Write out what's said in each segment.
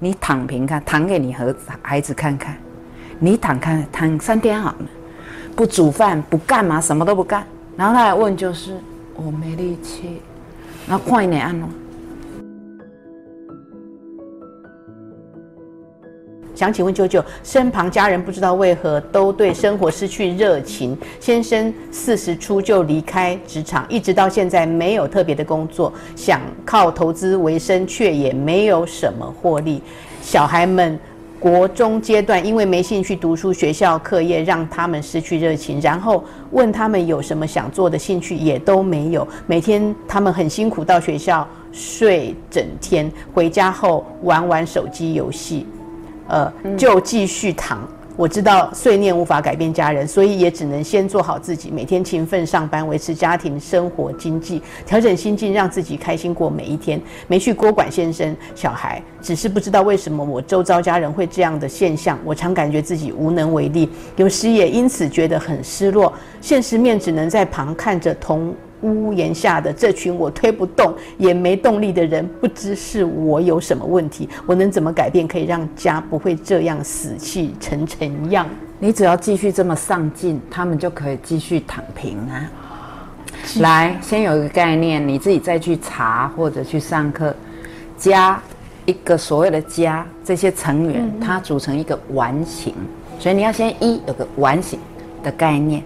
你躺平看，躺给你和孩子看看，你躺看躺三天好了，不煮饭不干嘛，什么都不干，然后他来问就是我没力气，那快一点按。想请问舅舅，身旁家人不知道为何都对生活失去热情。先生四十出就离开职场，一直到现在没有特别的工作，想靠投资为生，却也没有什么获利。小孩们国中阶段因为没兴趣读书，学校课业让他们失去热情，然后问他们有什么想做的兴趣，也都没有。每天他们很辛苦到学校睡整天，回家后玩玩手机游戏。呃，就继续躺。我知道碎念无法改变家人，所以也只能先做好自己，每天勤奋上班，维持家庭生活经济，调整心境，让自己开心过每一天。没去多管先生小孩，只是不知道为什么我周遭家人会这样的现象，我常感觉自己无能为力，有时也因此觉得很失落。现实面只能在旁看着同。屋檐下的这群我推不动也没动力的人，不知是我有什么问题，我能怎么改变，可以让家不会这样死气沉沉样？你只要继续这么上进，他们就可以继续躺平啊。来，先有一个概念，你自己再去查或者去上课。家一个所谓的家，这些成员它组成一个完形，所以你要先一有个完形的概念。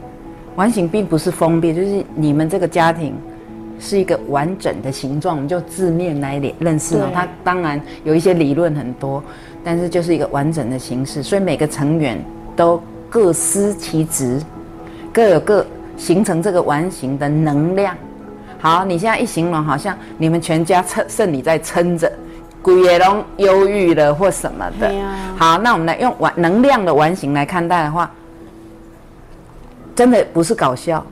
完形并不是封闭，就是你们这个家庭是一个完整的形状，我们就字面来认识嘛。它当然有一些理论很多，但是就是一个完整的形式，所以每个成员都各司其职，各有各形成这个完形的能量。好，你现在一形容，好像你们全家撑剩你在撑着，鬼也龙忧郁了或什么的。好，那我们来用完能量的完形来看待的话。真的不是搞笑，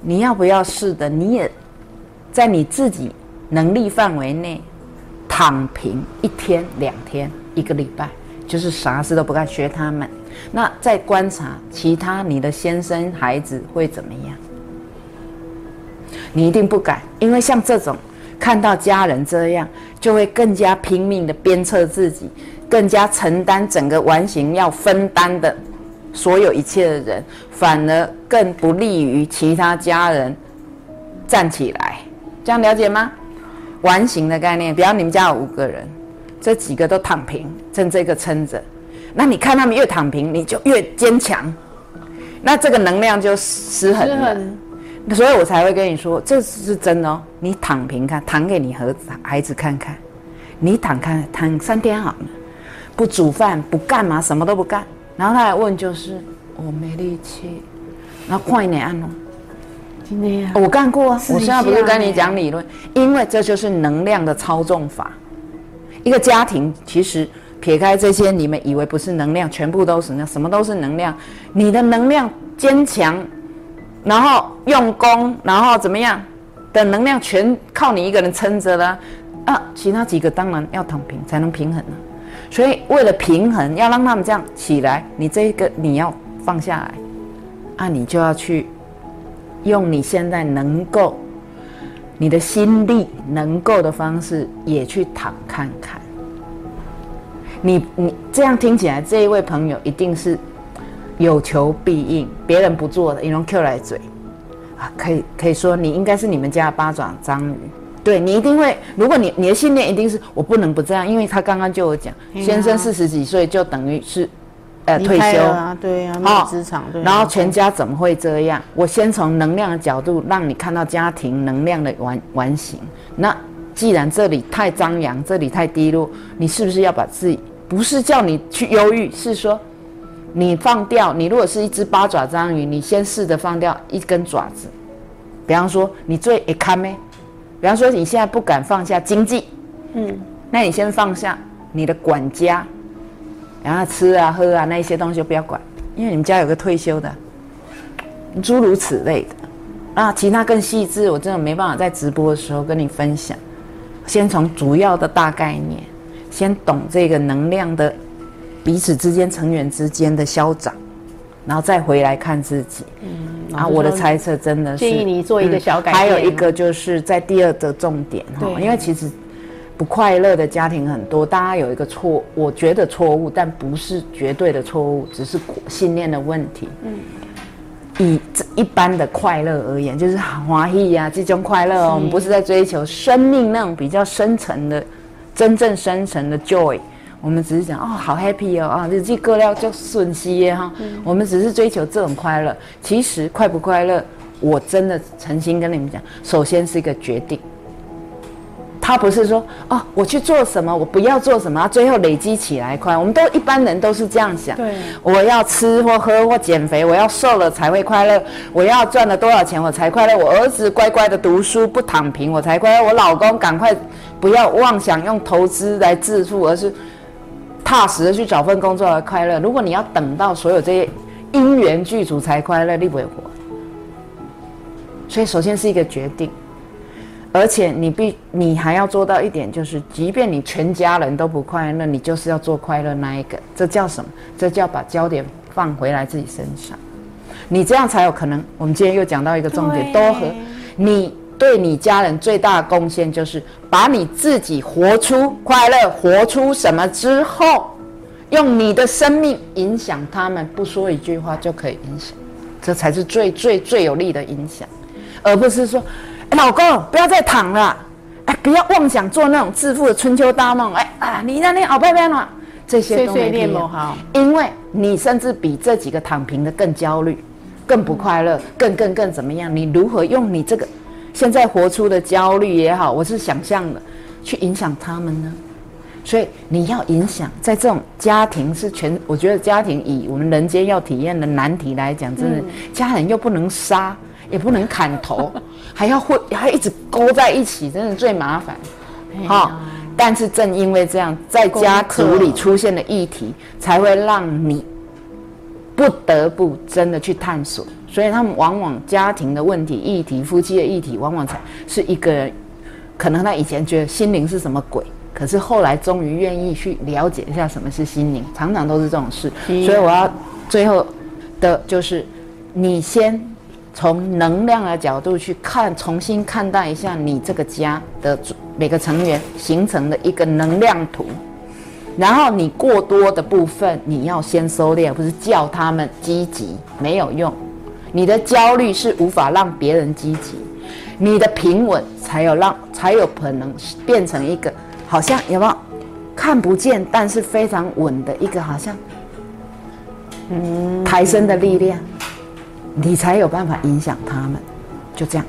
你要不要试的？你也在你自己能力范围内躺平一天、两天、一个礼拜，就是啥事都不干，学他们。那再观察其他你的先生、孩子会怎么样？你一定不敢，因为像这种看到家人这样，就会更加拼命的鞭策自己，更加承担整个完形要分担的。所有一切的人，反而更不利于其他家人站起来。这样了解吗？完形的概念，比方你们家有五个人，这几个都躺平，趁这个撑着。那你看他们越躺平，你就越坚强，那这个能量就失衡了。所以我才会跟你说，这是真的哦。你躺平看，躺给你和孩子看看。你躺看躺三天好了，不煮饭，不干嘛，什么都不干。然后他来问，就是我没力气，那快一点按咯。今天呀，我干过啊。我现在不是跟你讲理论，因为这就是能量的操纵法。一个家庭其实撇开这些，你们以为不是能量，全部都是那什么都是能量。你的能量坚强，然后用功，然后怎么样的能量全靠你一个人撑着了啊！其他几个当然要躺平才能平衡了。所以，为了平衡，要让他们这样起来，你这个你要放下来，啊，你就要去用你现在能够、你的心力能够的方式，也去躺看看。你你这样听起来，这一位朋友一定是有求必应，别人不做的，你用 Q 来嘴啊，可以可以说你应该是你们家的八爪章鱼。对你一定会，如果你你的信念一定是我不能不这样，因为他刚刚就有讲，先生四十几岁就等于是，呃退休啊，对呀，没有职场，对然后全家怎么会这样？我先从能量的角度让你看到家庭能量的完完形。那既然这里太张扬，这里太低落，你是不是要把自己？不是叫你去忧郁，是说你放掉。你如果是一只八爪章鱼，你先试着放掉一根爪子。比方说，你最爱看咩？比方说，你现在不敢放下经济，嗯，那你先放下你的管家，然后吃啊喝啊那一些东西就不要管，因为你们家有个退休的，诸如此类的。啊其他更细致，我真的没办法在直播的时候跟你分享。先从主要的大概念，先懂这个能量的彼此之间成员之间的消长，然后再回来看自己。嗯。啊，我的猜测真的是建议你做一个小改变。还有一个就是在第二个重点哈，因为其实不快乐的家庭很多，大家有一个错，我觉得错误，但不是绝对的错误，只是信念的问题。嗯，以这一般的快乐而言，就是华裔呀这种快乐哦，我们不是在追求生命那种比较深层的、真正深层的 joy。我们只是讲哦，好 happy 哦啊，日记过了就顺息耶哈。我们只是追求这种快乐。其实快不快乐，我真的诚心跟你们讲，首先是一个决定。他不是说哦，我去做什么，我不要做什么，最后累积起来快。我们都一般人都是这样想。对，我要吃或喝或减肥，我要瘦了才会快乐。我要赚了多少钱我才快乐？我儿子乖乖的读书不躺平我才快乐。我老公赶快不要妄想用投资来致富，而是。踏实的去找份工作而快乐。如果你要等到所有这些因缘具足才快乐，你不会活。所以，首先是一个决定，而且你必你还要做到一点，就是即便你全家人都不快乐，你就是要做快乐那一个。这叫什么？这叫把焦点放回来自己身上。你这样才有可能。我们今天又讲到一个重点，多和你。对你家人最大的贡献就是把你自己活出快乐，活出什么之后，用你的生命影响他们，不说一句话就可以影响，这才是最最最有力的影响，而不是说，老公不要再躺了，哎，不要妄想做那种致富的春秋大梦，哎啊，你那里好漂亮啊，这些都没必要，因为你甚至比这几个躺平的更焦虑，更不快乐，更更更怎么样？你如何用你这个？现在活出的焦虑也好，我是想象的，去影响他们呢。所以你要影响，在这种家庭是全，我觉得家庭以我们人间要体验的难题来讲，真的家人又不能杀，也不能砍头，还要会还一直勾在一起，真的最麻烦。好，但是正因为这样，在家族里出现的议题，才会让你不得不真的去探索。所以他们往往家庭的问题、议题、夫妻的议题，往往才是一个人。可能他以前觉得心灵是什么鬼，可是后来终于愿意去了解一下什么是心灵，常常都是这种事。所以我要最后的就是，你先从能量的角度去看，重新看待一下你这个家的每个成员形成的一个能量图。然后你过多的部分，你要先收敛，不是叫他们积极，没有用。你的焦虑是无法让别人积极，你的平稳才有让才有可能变成一个好像有没有看不见但是非常稳的一个好像嗯抬升的力量，你才有办法影响他们，就这样。